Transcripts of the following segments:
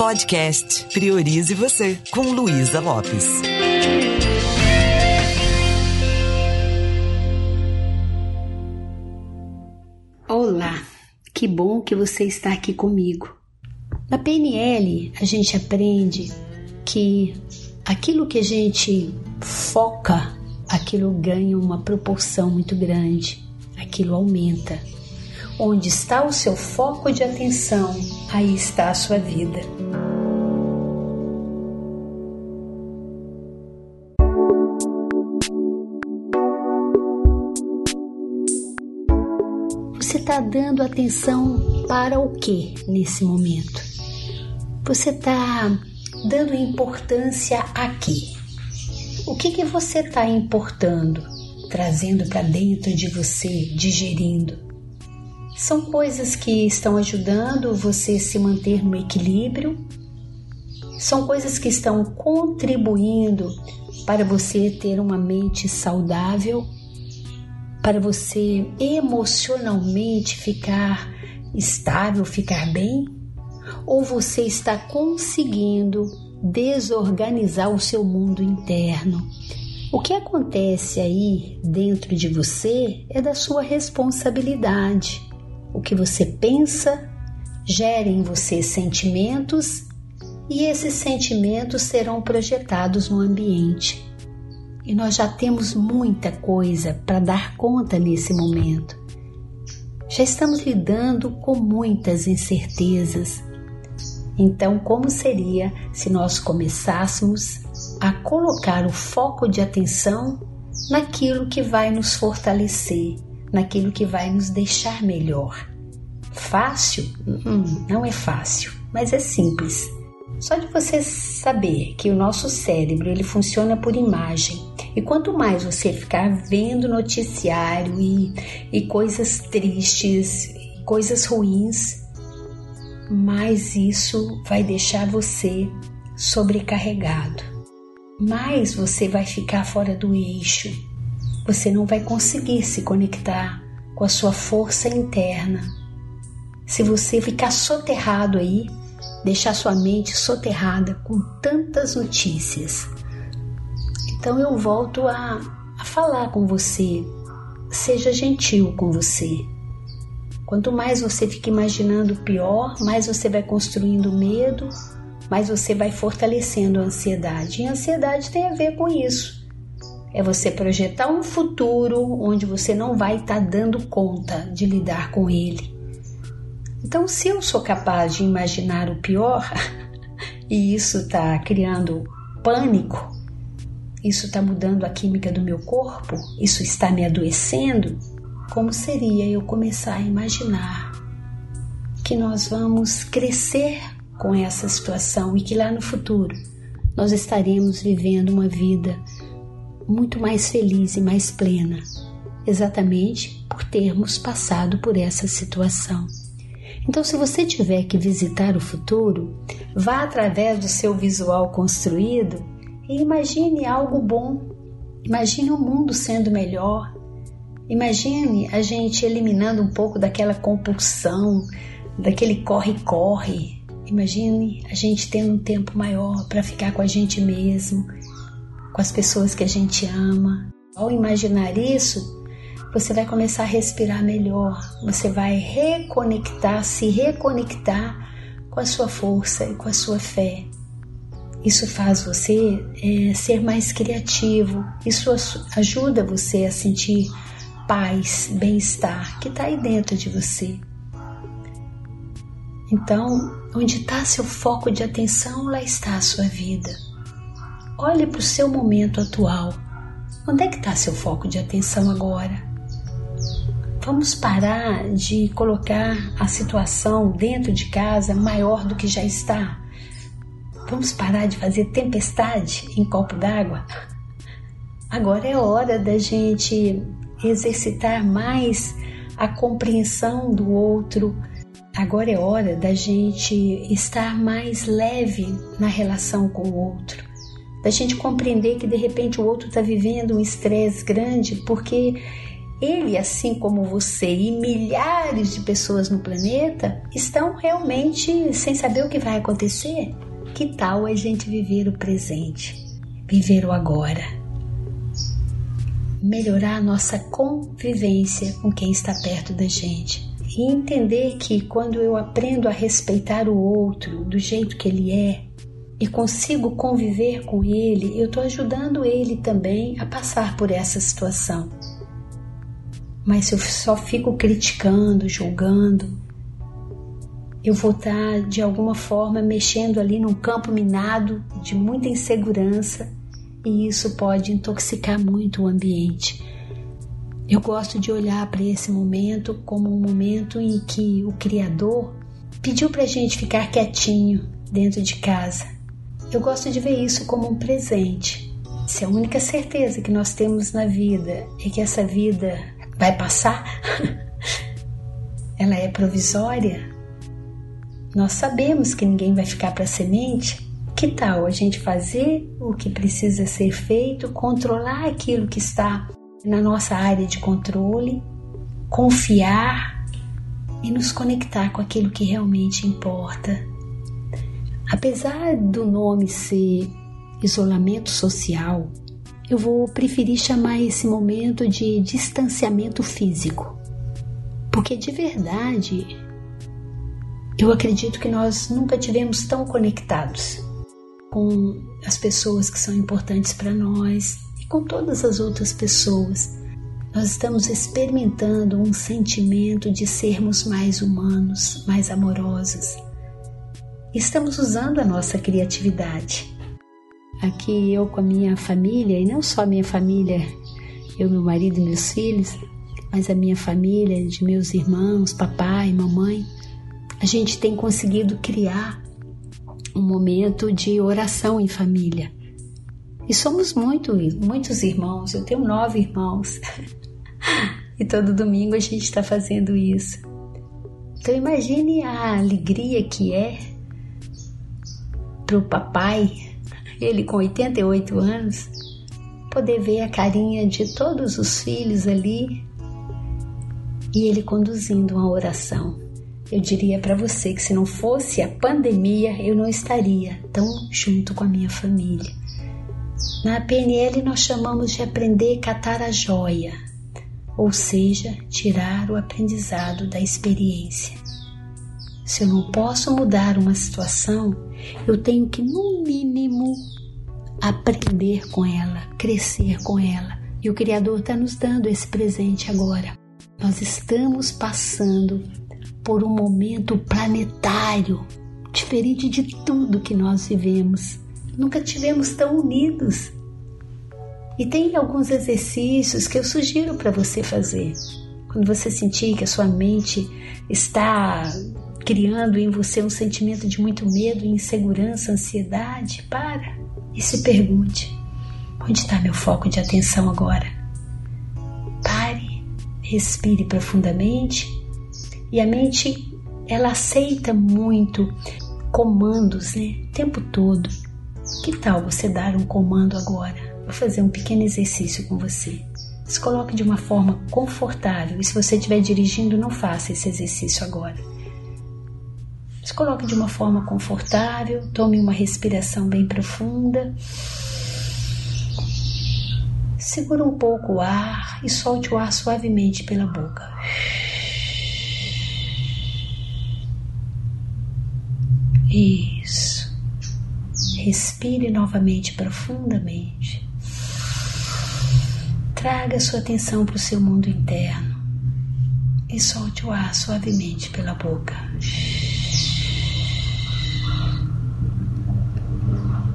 Podcast Priorize Você, com Luísa Lopes. Olá, que bom que você está aqui comigo. Na PNL, a gente aprende que aquilo que a gente foca, aquilo ganha uma proporção muito grande, aquilo aumenta. Onde está o seu foco de atenção, aí está a sua vida. Está dando atenção para o que nesse momento? Você está dando importância a quê? O que, que você está importando, trazendo para dentro de você, digerindo? São coisas que estão ajudando você se manter no equilíbrio, são coisas que estão contribuindo para você ter uma mente saudável, para você emocionalmente ficar estável, ficar bem? Ou você está conseguindo desorganizar o seu mundo interno? O que acontece aí dentro de você é da sua responsabilidade. O que você pensa gera em você sentimentos e esses sentimentos serão projetados no ambiente. E nós já temos muita coisa para dar conta nesse momento. Já estamos lidando com muitas incertezas. Então, como seria se nós começássemos a colocar o foco de atenção naquilo que vai nos fortalecer, naquilo que vai nos deixar melhor. Fácil? Hum, não é fácil, mas é simples. Só de você saber que o nosso cérebro ele funciona por imagem e quanto mais você ficar vendo noticiário e, e coisas tristes, coisas ruins, mais isso vai deixar você sobrecarregado. Mais você vai ficar fora do eixo, você não vai conseguir se conectar com a sua força interna. Se você ficar soterrado aí, deixar sua mente soterrada com tantas notícias. Então eu volto a, a falar com você. Seja gentil com você. Quanto mais você fica imaginando pior, mais você vai construindo medo, mais você vai fortalecendo a ansiedade. E a ansiedade tem a ver com isso é você projetar um futuro onde você não vai estar tá dando conta de lidar com ele. Então, se eu sou capaz de imaginar o pior e isso está criando pânico, isso está mudando a química do meu corpo, isso está me adoecendo, como seria eu começar a imaginar que nós vamos crescer com essa situação e que lá no futuro nós estaremos vivendo uma vida muito mais feliz e mais plena, exatamente por termos passado por essa situação. Então, se você tiver que visitar o futuro, vá através do seu visual construído e imagine algo bom. Imagine o mundo sendo melhor. Imagine a gente eliminando um pouco daquela compulsão, daquele corre-corre. Imagine a gente tendo um tempo maior para ficar com a gente mesmo, com as pessoas que a gente ama. Ao imaginar isso, você vai começar a respirar melhor, você vai reconectar, se reconectar com a sua força e com a sua fé. Isso faz você é, ser mais criativo, isso ajuda você a sentir paz, bem-estar que está aí dentro de você. Então, onde está seu foco de atenção, lá está a sua vida. Olhe para o seu momento atual. Onde é que está seu foco de atenção agora? Vamos parar de colocar a situação dentro de casa maior do que já está. Vamos parar de fazer tempestade em copo d'água. Agora é hora da gente exercitar mais a compreensão do outro. Agora é hora da gente estar mais leve na relação com o outro da gente compreender que de repente o outro está vivendo um estresse grande porque ele, assim como você e milhares de pessoas no planeta, estão realmente sem saber o que vai acontecer. Que tal a gente viver o presente, viver o agora? Melhorar a nossa convivência com quem está perto da gente. E entender que quando eu aprendo a respeitar o outro do jeito que ele é, e consigo conviver com ele, eu estou ajudando ele também a passar por essa situação. Mas se eu só fico criticando, julgando, eu vou estar de alguma forma mexendo ali num campo minado de muita insegurança e isso pode intoxicar muito o ambiente. Eu gosto de olhar para esse momento como um momento em que o Criador pediu para a gente ficar quietinho dentro de casa eu gosto de ver isso como um presente. Se a única certeza que nós temos na vida é que essa vida vai passar, ela é provisória, nós sabemos que ninguém vai ficar para semente. Que tal a gente fazer o que precisa ser feito, controlar aquilo que está na nossa área de controle, confiar e nos conectar com aquilo que realmente importa? Apesar do nome ser isolamento social, eu vou preferir chamar esse momento de distanciamento físico. Porque de verdade, eu acredito que nós nunca tivemos tão conectados com as pessoas que são importantes para nós e com todas as outras pessoas. Nós estamos experimentando um sentimento de sermos mais humanos, mais amorosos estamos usando a nossa criatividade. Aqui eu com a minha família, e não só a minha família, eu, meu marido e meus filhos, mas a minha família, de meus irmãos, papai, mamãe, a gente tem conseguido criar um momento de oração em família. E somos muito, muitos irmãos, eu tenho nove irmãos. e todo domingo a gente está fazendo isso. Então imagine a alegria que é para o papai, ele com 88 anos, poder ver a carinha de todos os filhos ali e ele conduzindo uma oração. Eu diria para você que se não fosse a pandemia, eu não estaria tão junto com a minha família. Na PNL nós chamamos de aprender a catar a joia, ou seja, tirar o aprendizado da experiência. Se eu não posso mudar uma situação, eu tenho que, no mínimo, aprender com ela, crescer com ela. E o Criador está nos dando esse presente agora. Nós estamos passando por um momento planetário, diferente de tudo que nós vivemos. Nunca tivemos tão unidos. E tem alguns exercícios que eu sugiro para você fazer. Quando você sentir que a sua mente está criando em você um sentimento de muito medo, insegurança, ansiedade, para e se pergunte: onde está meu foco de atenção agora? Pare, respire profundamente e a mente ela aceita muito comandos, né? O tempo todo. Que tal você dar um comando agora? Vou fazer um pequeno exercício com você. Se coloque de uma forma confortável e se você estiver dirigindo, não faça esse exercício agora. Se coloque de uma forma confortável, tome uma respiração bem profunda. Segura um pouco o ar e solte o ar suavemente pela boca. Isso. Respire novamente profundamente. Traga sua atenção para o seu mundo interno e solte o ar suavemente pela boca.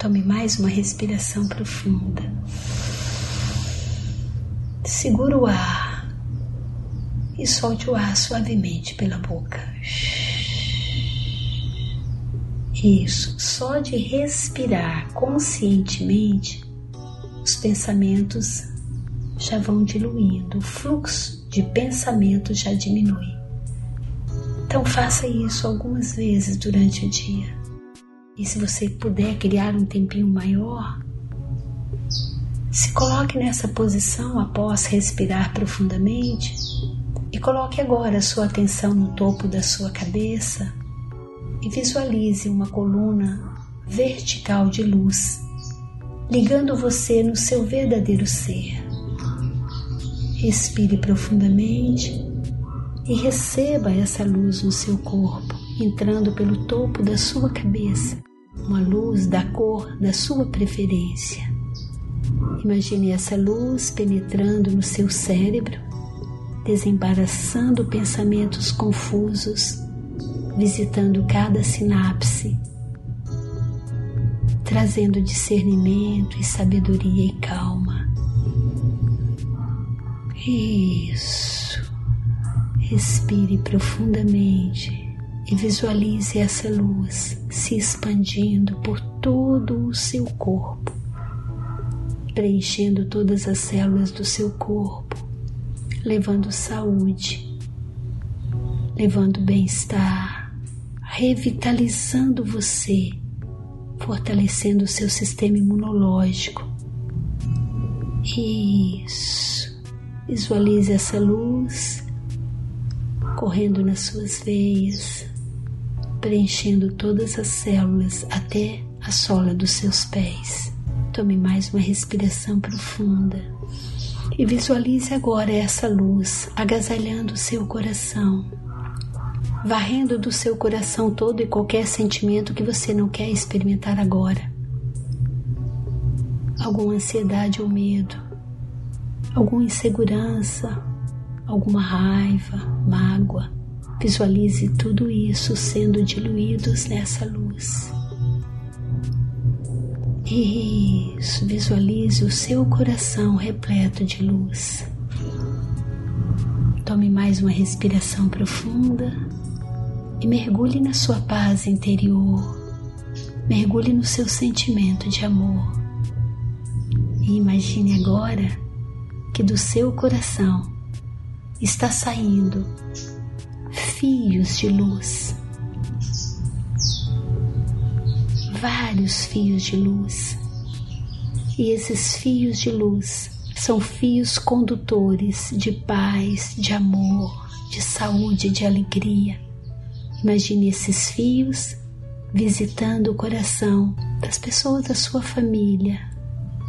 Tome mais uma respiração profunda. Segura o ar e solte o ar suavemente pela boca. Isso, só de respirar conscientemente, os pensamentos já vão diluindo, o fluxo de pensamentos já diminui. Então faça isso algumas vezes durante o dia. E se você puder criar um tempinho maior, Se coloque nessa posição após respirar profundamente e coloque agora a sua atenção no topo da sua cabeça e visualize uma coluna vertical de luz ligando você no seu verdadeiro ser. Respire profundamente e receba essa luz no seu corpo, entrando pelo topo da sua cabeça, uma luz da cor da sua preferência. Imagine essa luz penetrando no seu cérebro, desembaraçando pensamentos confusos, visitando cada sinapse, trazendo discernimento e sabedoria e calma. Isso. Respire profundamente e visualize essa luz se expandindo por todo o seu corpo preenchendo todas as células do seu corpo, levando saúde, levando bem-estar, revitalizando você, fortalecendo o seu sistema imunológico. Isso. Visualize essa luz correndo nas suas veias, preenchendo todas as células até a sola dos seus pés. Tome mais uma respiração profunda e visualize agora essa luz agasalhando o seu coração, varrendo do seu coração todo e qualquer sentimento que você não quer experimentar agora. Alguma ansiedade ou medo, alguma insegurança, alguma raiva, mágoa. Visualize tudo isso sendo diluídos nessa luz. Isso, visualize o seu coração repleto de luz. Tome mais uma respiração profunda e mergulhe na sua paz interior. Mergulhe no seu sentimento de amor. E imagine agora que do seu coração está saindo fios de luz vários fios de luz. E esses fios de luz são fios condutores de paz, de amor, de saúde, de alegria. Imagine esses fios visitando o coração das pessoas da sua família.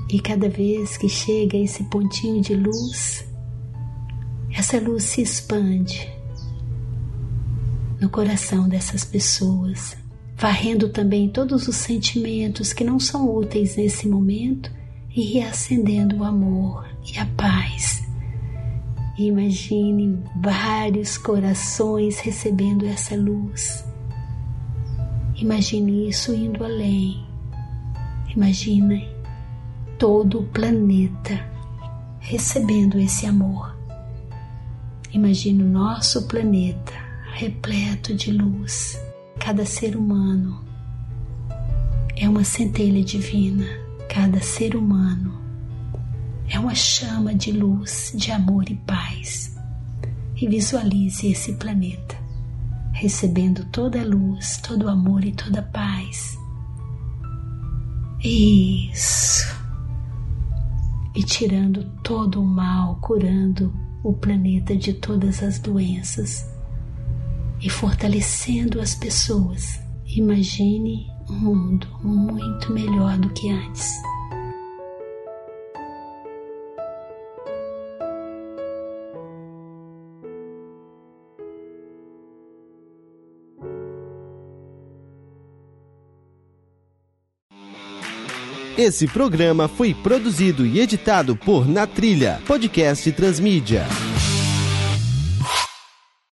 E cada vez que chega esse pontinho de luz, essa luz se expande no coração dessas pessoas varrendo também todos os sentimentos que não são úteis nesse momento e reacendendo o amor e a paz. Imagine vários corações recebendo essa luz. Imagine isso indo além. Imagine todo o planeta recebendo esse amor. Imagine o nosso planeta repleto de luz Cada ser humano é uma centelha divina, cada ser humano é uma chama de luz, de amor e paz. E visualize esse planeta recebendo toda a luz, todo o amor e toda a paz. Isso. E tirando todo o mal, curando o planeta de todas as doenças e fortalecendo as pessoas. Imagine um mundo muito melhor do que antes. Esse programa foi produzido e editado por Na Trilha, podcast Transmídia.